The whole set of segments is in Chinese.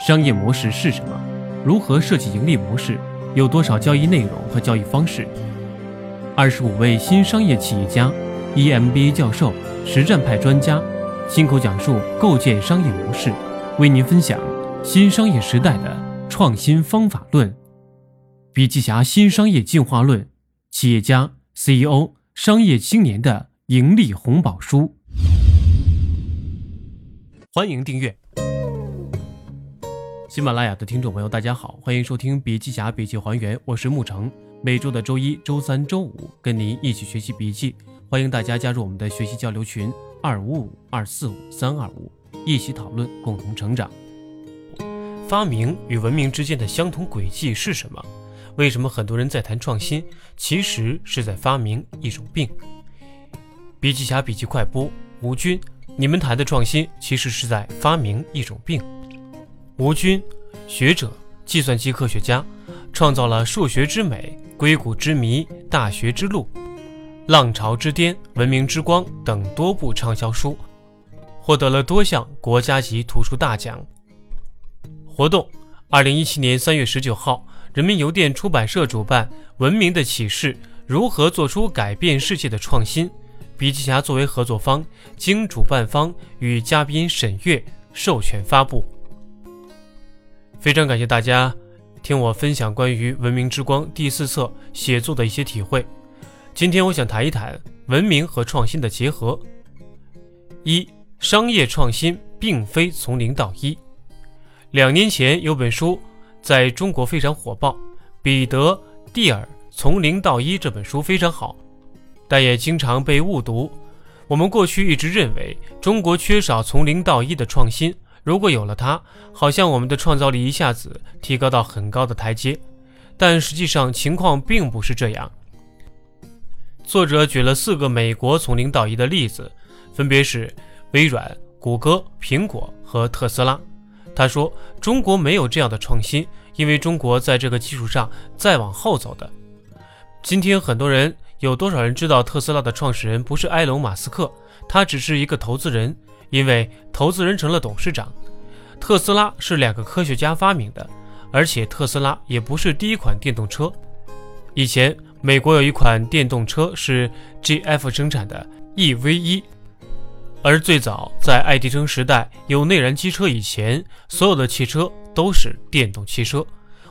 商业模式是什么？如何设计盈利模式？有多少交易内容和交易方式？二十五位新商业企业家，EMBA 教授，实战派专家，亲口讲述构建商业模式，为您分享新商业时代的创新方法论。笔记侠新商业进化论，企业家 CEO、商业青年的盈利红宝书。欢迎订阅。喜马拉雅的听众朋友，大家好，欢迎收听笔记侠笔记还原，我是沐橙。每周的周一、周三、周五跟您一起学习笔记，欢迎大家加入我们的学习交流群二五五二四五三二五，一起讨论，共同成长。发明与文明之间的相同轨迹是什么？为什么很多人在谈创新，其实是在发明一种病？笔记侠笔记快播，吴军，你们谈的创新，其实是在发明一种病。吴军，学者，计算机科学家，创造了《数学之美》《硅谷之谜》《大学之路》《浪潮之巅》《文明之光》等多部畅销书，获得了多项国家级图书大奖。活动：二零一七年三月十九号，人民邮电出版社主办《文明的启示：如何做出改变世界的创新》，笔记侠作为合作方，经主办方与嘉宾审阅授权发布。非常感谢大家听我分享关于《文明之光》第四册写作的一些体会。今天我想谈一谈文明和创新的结合。一、商业创新并非从零到一。两年前有本书在中国非常火爆，彼得·蒂尔《从零到一》这本书非常好，但也经常被误读。我们过去一直认为中国缺少从零到一的创新。如果有了它，好像我们的创造力一下子提高到很高的台阶，但实际上情况并不是这样。作者举了四个美国从零到一的例子，分别是微软、谷歌、苹果和特斯拉。他说：“中国没有这样的创新，因为中国在这个基础上再往后走的。”今天很多人有多少人知道特斯拉的创始人不是埃隆·马斯克，他只是一个投资人。因为投资人成了董事长，特斯拉是两个科学家发明的，而且特斯拉也不是第一款电动车。以前美国有一款电动车是 GF 生产的 EV1，而最早在爱迪生时代有内燃机车以前，所有的汽车都是电动汽车。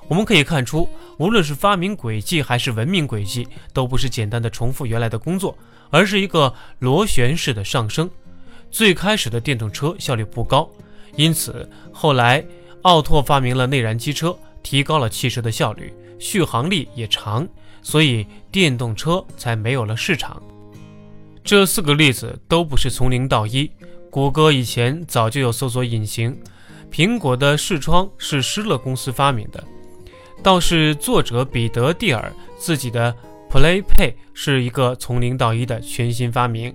我们可以看出，无论是发明轨迹还是文明轨迹，都不是简单的重复原来的工作，而是一个螺旋式的上升。最开始的电动车效率不高，因此后来奥拓发明了内燃机车，提高了汽车的效率，续航力也长，所以电动车才没有了市场。这四个例子都不是从零到一。谷歌以前早就有搜索引擎，苹果的视窗是施乐公司发明的，倒是作者彼得蒂尔自己的 PlayPay 是一个从零到一的全新发明。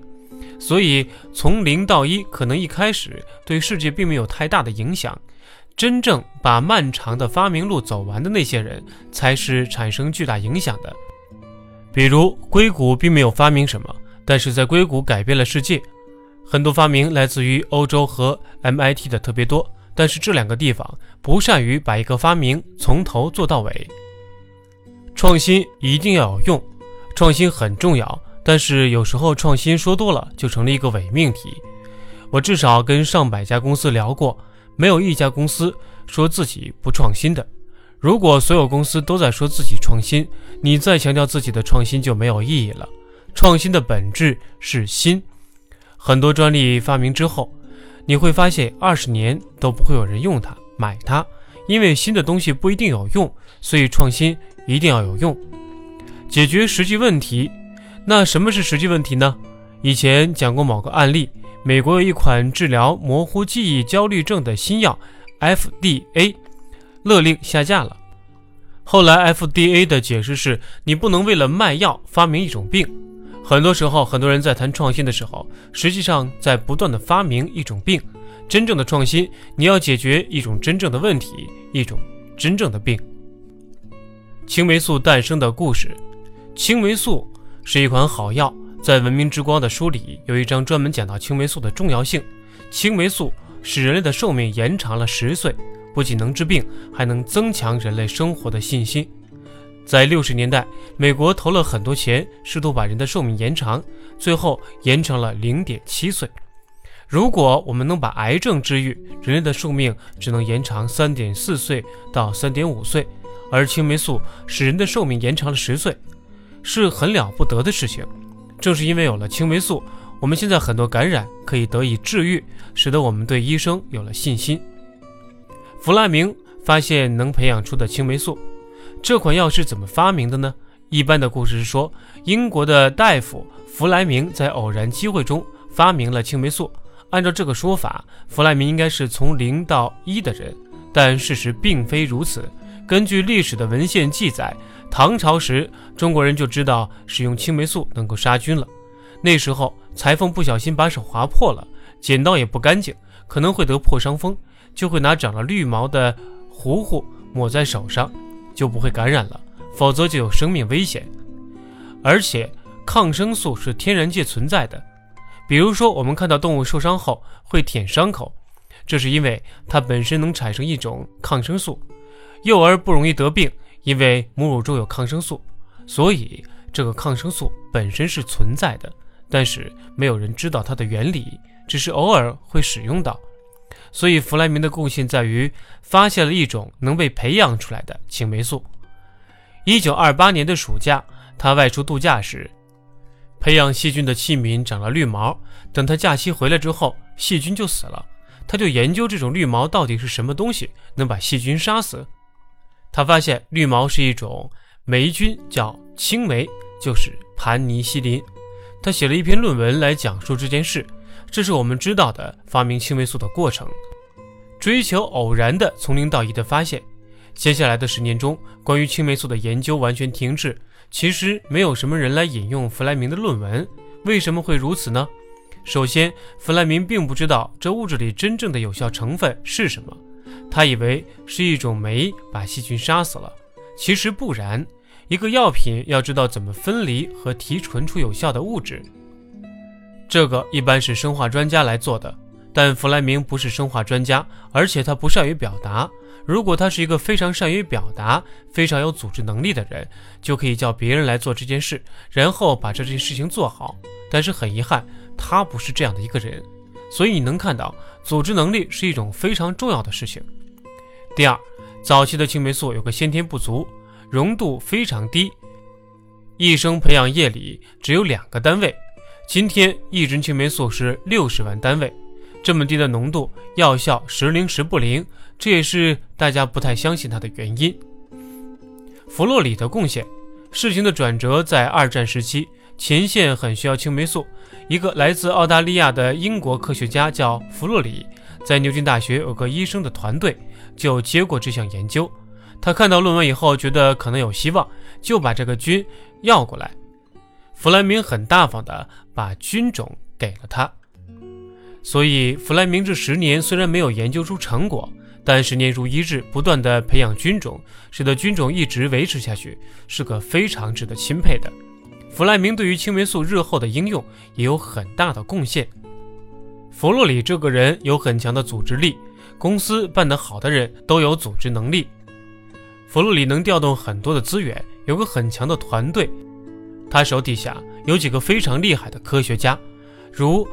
所以，从零到一，可能一开始对世界并没有太大的影响。真正把漫长的发明路走完的那些人，才是产生巨大影响的。比如，硅谷并没有发明什么，但是在硅谷改变了世界。很多发明来自于欧洲和 MIT 的特别多，但是这两个地方不善于把一个发明从头做到尾。创新一定要有用，创新很重要。但是有时候创新说多了就成了一个伪命题。我至少跟上百家公司聊过，没有一家公司说自己不创新的。如果所有公司都在说自己创新，你再强调自己的创新就没有意义了。创新的本质是新。很多专利发明之后，你会发现二十年都不会有人用它、买它，因为新的东西不一定有用，所以创新一定要有用，解决实际问题。那什么是实际问题呢？以前讲过某个案例，美国有一款治疗模糊记忆焦虑症的新药，FDA 勒令下架了。后来 FDA 的解释是，你不能为了卖药发明一种病。很多时候，很多人在谈创新的时候，实际上在不断的发明一种病。真正的创新，你要解决一种真正的问题，一种真正的病。青霉素诞生的故事，青霉素。是一款好药，在《文明之光》的书里有一章专门讲到青霉素的重要性。青霉素使人类的寿命延长了十岁，不仅能治病，还能增强人类生活的信心。在六十年代，美国投了很多钱，试图把人的寿命延长，最后延长了零点七岁。如果我们能把癌症治愈，人类的寿命只能延长三点四岁到三点五岁，而青霉素使人的寿命延长了十岁，是很了不得的事情。正是因为有了青霉素，我们现在很多感染可以得以治愈，使得我们对医生有了信心。弗莱明发现能培养出的青霉素。这款药是怎么发明的呢？一般的故事是说，英国的大夫弗莱明在偶然机会中发明了青霉素。按照这个说法，弗莱明应该是从零到一的人，但事实并非如此。根据历史的文献记载，唐朝时中国人就知道使用青霉素能够杀菌了。那时候裁缝不小心把手划破了，剪刀也不干净，可能会得破伤风，就会拿长了绿毛的糊糊抹在手上。就不会感染了，否则就有生命危险。而且抗生素是天然界存在的，比如说我们看到动物受伤后会舔伤口，这是因为它本身能产生一种抗生素。幼儿不容易得病，因为母乳中有抗生素，所以这个抗生素本身是存在的，但是没有人知道它的原理，只是偶尔会使用到。所以，弗莱明的贡献在于发现了一种能被培养出来的青霉素。一九二八年的暑假，他外出度假时，培养细菌的器皿长了绿毛。等他假期回来之后，细菌就死了。他就研究这种绿毛到底是什么东西，能把细菌杀死。他发现绿毛是一种霉菌，叫青霉，就是盘尼西林。他写了一篇论文来讲述这件事。这是我们知道的发明青霉素的过程，追求偶然的从零到一的发现。接下来的十年中，关于青霉素的研究完全停滞。其实没有什么人来引用弗莱明的论文，为什么会如此呢？首先，弗莱明并不知道这物质里真正的有效成分是什么，他以为是一种酶把细菌杀死了。其实不然，一个药品要知道怎么分离和提纯出有效的物质。这个一般是生化专家来做的，但弗莱明不是生化专家，而且他不善于表达。如果他是一个非常善于表达、非常有组织能力的人，就可以叫别人来做这件事，然后把这件事情做好。但是很遗憾，他不是这样的一个人。所以你能看到，组织能力是一种非常重要的事情。第二，早期的青霉素有个先天不足，浓度非常低，一升培养液里只有两个单位。今天一针青霉素是六十万单位，这么低的浓度，药效时灵时不灵，这也是大家不太相信它的原因。弗洛里的贡献，事情的转折在二战时期，前线很需要青霉素，一个来自澳大利亚的英国科学家叫弗洛里，在牛津大学有个医生的团队就接过这项研究，他看到论文以后，觉得可能有希望，就把这个菌要过来。弗莱明很大方的把菌种给了他，所以弗莱明这十年虽然没有研究出成果，但十年如一日，不断的培养菌种，使得菌种一直维持下去，是个非常值得钦佩的。弗莱明对于青霉素日后的应用也有很大的贡献。弗洛里这个人有很强的组织力，公司办得好的人都有组织能力。弗洛里能调动很多的资源，有个很强的团队。他手底下有几个非常厉害的科学家，如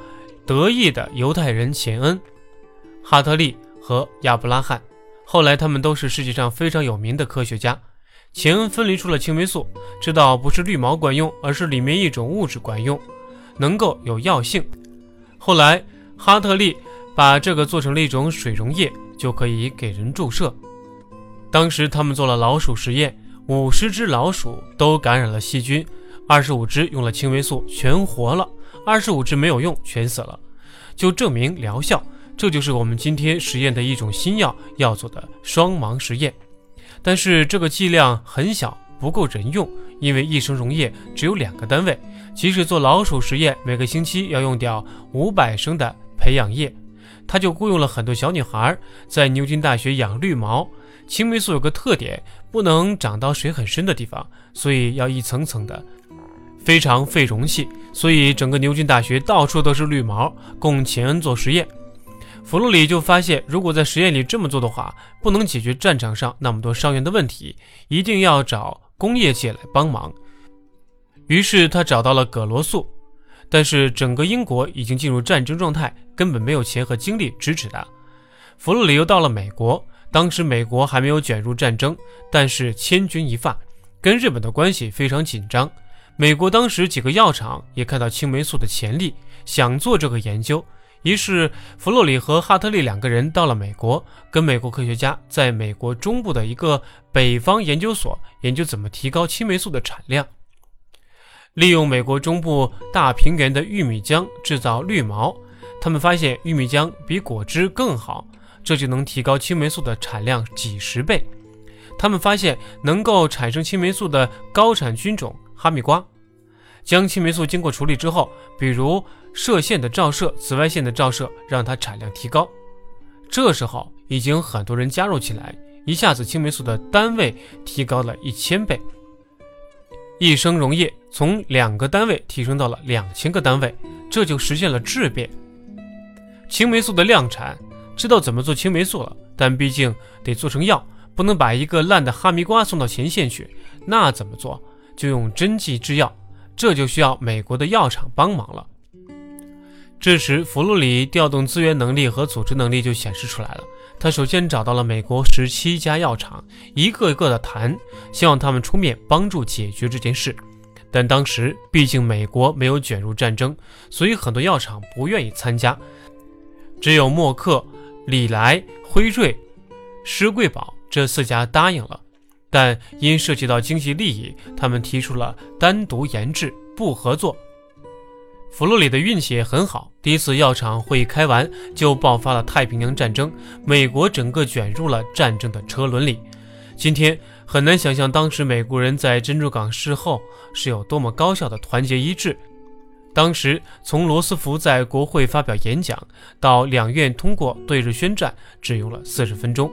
德意的犹太人钱恩、哈特利和亚伯拉罕。后来他们都是世界上非常有名的科学家。钱恩分离出了青霉素，知道不是绿毛管用，而是里面一种物质管用，能够有药性。后来哈特利把这个做成了一种水溶液，就可以给人注射。当时他们做了老鼠实验，五十只老鼠都感染了细菌。二十五只用了青霉素全活了，二十五只没有用全死了，就证明疗效。这就是我们今天实验的一种新药要做的双盲实验。但是这个剂量很小，不够人用，因为一升溶液只有两个单位。即使做老鼠实验，每个星期要用掉五百升的培养液，他就雇佣了很多小女孩在牛津大学养绿毛。青霉素有个特点，不能长到水很深的地方，所以要一层层的。非常费容器，所以整个牛津大学到处都是绿毛，供钱恩做实验。弗洛里就发现，如果在实验里这么做的话，不能解决战场上那么多伤员的问题，一定要找工业界来帮忙。于是他找到了葛罗素，但是整个英国已经进入战争状态，根本没有钱和精力支持他。弗洛里又到了美国，当时美国还没有卷入战争，但是千钧一发，跟日本的关系非常紧张。美国当时几个药厂也看到青霉素的潜力，想做这个研究。于是，弗洛里和哈特利两个人到了美国，跟美国科学家在美国中部的一个北方研究所研究怎么提高青霉素的产量。利用美国中部大平原的玉米浆制造绿毛，他们发现玉米浆比果汁更好，这就能提高青霉素的产量几十倍。他们发现能够产生青霉素的高产菌种哈密瓜。将青霉素经过处理之后，比如射线的照射、紫外线的照射，让它产量提高。这时候已经很多人加入起来，一下子青霉素的单位提高了一千倍。一生溶液从两个单位提升到了两千个单位，这就实现了质变。青霉素的量产，知道怎么做青霉素了，但毕竟得做成药，不能把一个烂的哈密瓜送到前线去。那怎么做？就用针剂制药。这就需要美国的药厂帮忙了。这时，弗洛里调动资源能力和组织能力就显示出来了。他首先找到了美国十七家药厂，一个一个的谈，希望他们出面帮助解决这件事。但当时毕竟美国没有卷入战争，所以很多药厂不愿意参加。只有默克、李来、辉瑞、施贵宝这四家答应了。但因涉及到经济利益，他们提出了单独研制，不合作。佛罗里的运气也很好，第一次药厂会议开完，就爆发了太平洋战争，美国整个卷入了战争的车轮里。今天很难想象，当时美国人在珍珠港事后是有多么高效的团结一致。当时从罗斯福在国会发表演讲到两院通过对日宣战，只用了四十分钟。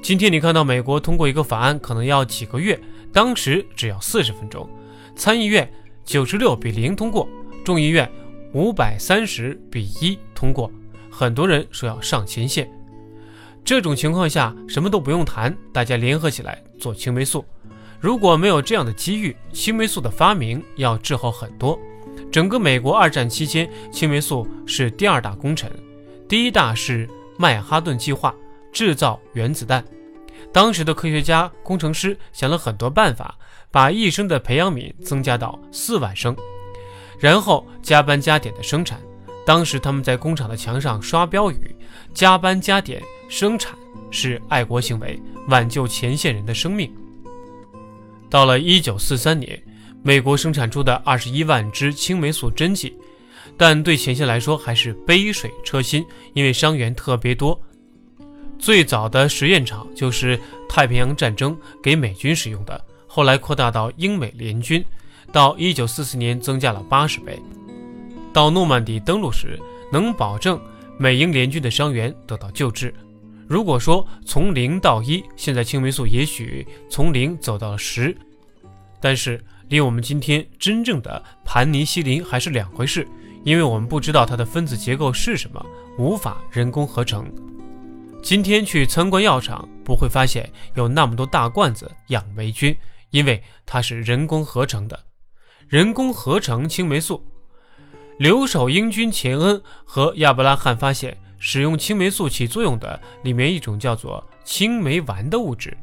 今天你看到美国通过一个法案可能要几个月，当时只要四十分钟。参议院九十六比零通过，众议院五百三十比一通过。很多人说要上前线，这种情况下什么都不用谈，大家联合起来做青霉素。如果没有这样的机遇，青霉素的发明要滞后很多。整个美国二战期间，青霉素是第二大工程，第一大是曼哈顿计划。制造原子弹，当时的科学家、工程师想了很多办法，把一升的培养皿增加到四万升，然后加班加点的生产。当时他们在工厂的墙上刷标语：“加班加点生产是爱国行为，挽救前线人的生命。”到了一九四三年，美国生产出的二十一万支青霉素针剂，但对前线来说还是杯水车薪，因为伤员特别多。最早的实验场就是太平洋战争给美军使用的，后来扩大到英美联军，到一九四四年增加了八十倍。到诺曼底登陆时，能保证美英联军的伤员得到救治。如果说从零到一，现在青霉素也许从零走到了十，但是离我们今天真正的盘尼西林还是两回事，因为我们不知道它的分子结构是什么，无法人工合成。今天去参观药厂，不会发现有那么多大罐子养霉菌，因为它是人工合成的。人工合成青霉素，留守英军钱恩和亚伯拉罕发现，使用青霉素起作用的里面一种叫做青霉烷的物质，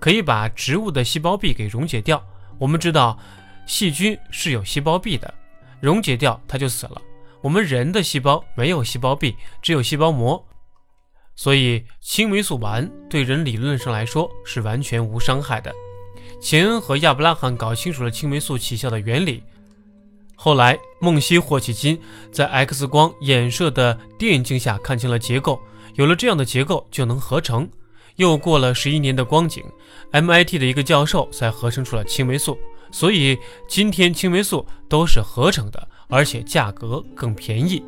可以把植物的细胞壁给溶解掉。我们知道，细菌是有细胞壁的，溶解掉它就死了。我们人的细胞没有细胞壁，只有细胞膜。所以，青霉素烷对人理论上来说是完全无伤害的。钱恩和亚伯拉罕搞清楚了青霉素起效的原理。后来，孟西霍奇金在 X 光衍射的电镜下看清了结构，有了这样的结构就能合成。又过了十一年的光景，MIT 的一个教授才合成出了青霉素。所以，今天青霉素都是合成的，而且价格更便宜。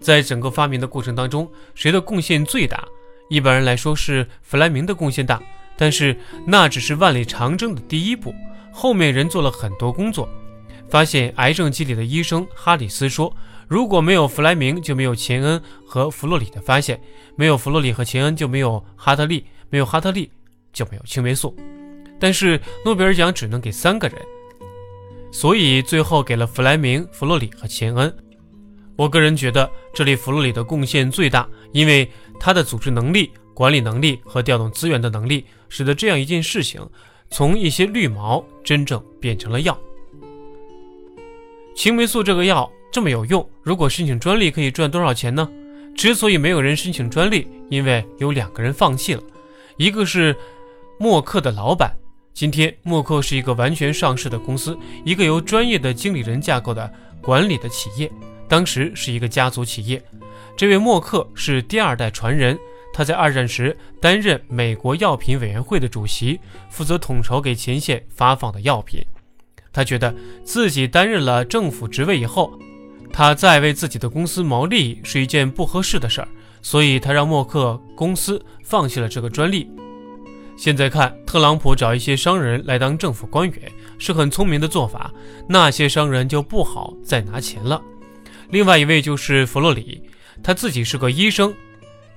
在整个发明的过程当中，谁的贡献最大？一般人来说是弗莱明的贡献大，但是那只是万里长征的第一步，后面人做了很多工作。发现癌症机理的医生哈里斯说：“如果没有弗莱明，就没有钱恩和弗洛里的发现；没有弗洛里和钱恩，就没有哈特利；没有哈特利，就没有青霉素。但是诺贝尔奖只能给三个人，所以最后给了弗莱明、弗洛里和钱恩。我个人觉得这里弗洛里的贡献最大，因为他的组织能力、管理能力和调动资源的能力，使得这样一件事情从一些绿毛真正变成了药。青霉素这个药。这么有用，如果申请专利可以赚多少钱呢？之所以没有人申请专利，因为有两个人放弃了，一个是默克的老板。今天默克是一个完全上市的公司，一个由专业的经理人架构的管理的企业，当时是一个家族企业。这位默克是第二代传人，他在二战时担任美国药品委员会的主席，负责统筹给前线发放的药品。他觉得自己担任了政府职位以后。他再为自己的公司谋利益是一件不合适的事儿，所以他让默克公司放弃了这个专利。现在看，特朗普找一些商人来当政府官员是很聪明的做法，那些商人就不好再拿钱了。另外一位就是弗洛里，他自己是个医生，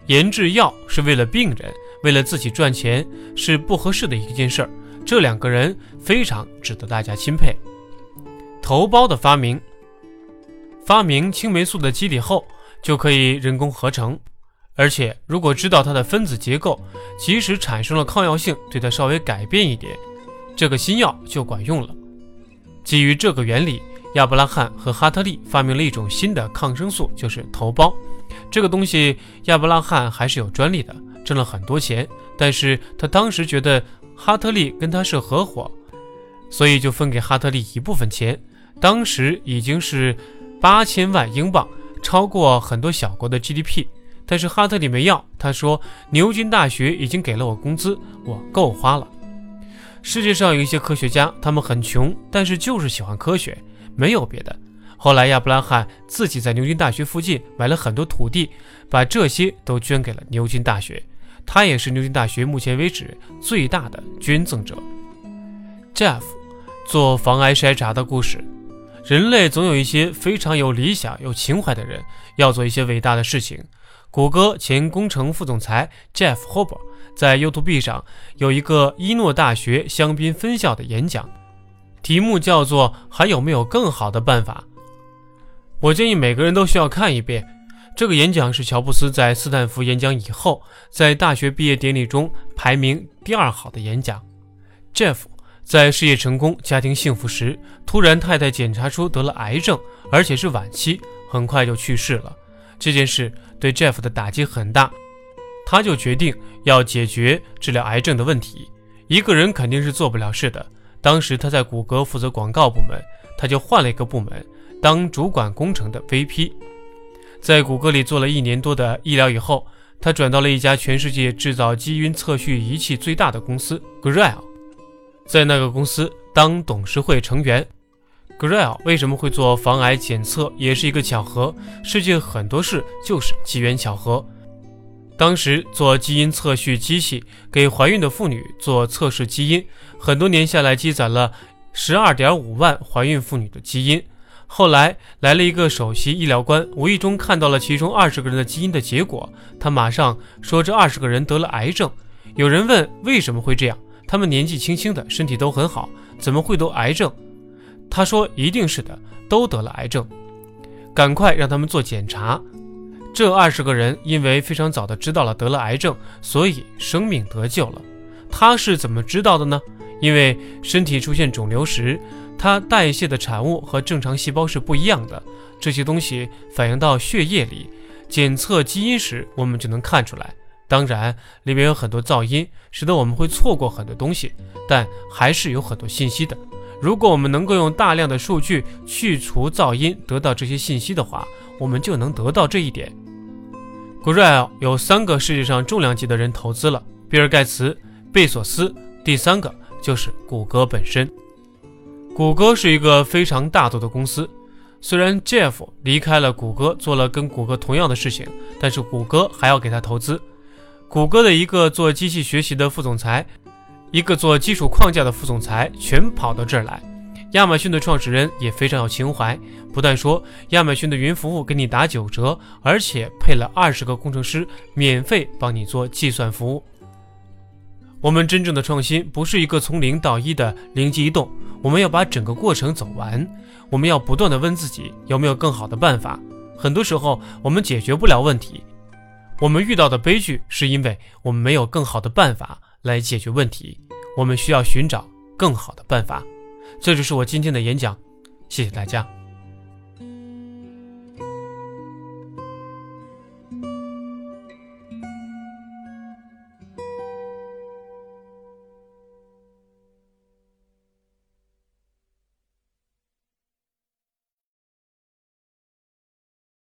研制药是为了病人，为了自己赚钱是不合适的一件事儿。这两个人非常值得大家钦佩。头孢的发明。发明青霉素的机理后，就可以人工合成，而且如果知道它的分子结构，即使产生了抗药性，对它稍微改变一点，这个新药就管用了。基于这个原理，亚伯拉罕和哈特利发明了一种新的抗生素，就是头孢。这个东西亚伯拉罕还是有专利的，挣了很多钱。但是他当时觉得哈特利跟他是合伙，所以就分给哈特利一部分钱。当时已经是。八千万英镑，超过很多小国的 GDP。但是哈特里没要，他说牛津大学已经给了我工资，我够花了。世界上有一些科学家，他们很穷，但是就是喜欢科学，没有别的。后来亚伯拉罕自己在牛津大学附近买了很多土地，把这些都捐给了牛津大学。他也是牛津大学目前为止最大的捐赠者。Jeff 做防癌筛查的故事。人类总有一些非常有理想、有情怀的人，要做一些伟大的事情。谷歌前工程副总裁 Jeff h o b e r 在 YouTube 上有一个伊诺大学香槟分校的演讲，题目叫做“还有没有更好的办法？”我建议每个人都需要看一遍。这个演讲是乔布斯在斯坦福演讲以后，在大学毕业典礼中排名第二好的演讲。Jeff。在事业成功、家庭幸福时，突然太太检查出得了癌症，而且是晚期，很快就去世了。这件事对 Jeff 的打击很大，他就决定要解决治疗癌症的问题。一个人肯定是做不了事的。当时他在谷歌负责广告部门，他就换了一个部门，当主管工程的 VP。在谷歌里做了一年多的医疗以后，他转到了一家全世界制造基因测序仪器最大的公司 Grail。在那个公司当董事会成员 g r e l 为什么会做防癌检测，也是一个巧合。世界很多事就是机缘巧合。当时做基因测序机器给怀孕的妇女做测试基因，很多年下来积攒了十二点五万怀孕妇女的基因。后来来了一个首席医疗官，无意中看到了其中二十个人的基因的结果，他马上说这二十个人得了癌症。有人问为什么会这样？他们年纪轻轻的，身体都很好，怎么会得癌症？他说：“一定是的，都得了癌症，赶快让他们做检查。”这二十个人因为非常早的知道了得了癌症，所以生命得救了。他是怎么知道的呢？因为身体出现肿瘤时，它代谢的产物和正常细胞是不一样的，这些东西反映到血液里，检测基因时我们就能看出来。当然，里面有很多噪音，使得我们会错过很多东西，但还是有很多信息的。如果我们能够用大量的数据去除噪音，得到这些信息的话，我们就能得到这一点。Grail 有三个世界上重量级的人投资了：比尔·盖茨、贝索斯，第三个就是谷歌本身。谷歌是一个非常大度的公司，虽然 Jeff 离开了谷歌，做了跟谷歌同样的事情，但是谷歌还要给他投资。谷歌的一个做机器学习的副总裁，一个做基础框架的副总裁，全跑到这儿来。亚马逊的创始人也非常有情怀，不但说亚马逊的云服务给你打九折，而且配了二十个工程师免费帮你做计算服务。我们真正的创新不是一个从零到一的灵机一动，我们要把整个过程走完。我们要不断的问自己有没有更好的办法。很多时候我们解决不了问题，我们遇到的悲剧是因为我们没有更好的办法来解决问题。我们需要寻找更好的办法。这就是我今天的演讲，谢谢大家。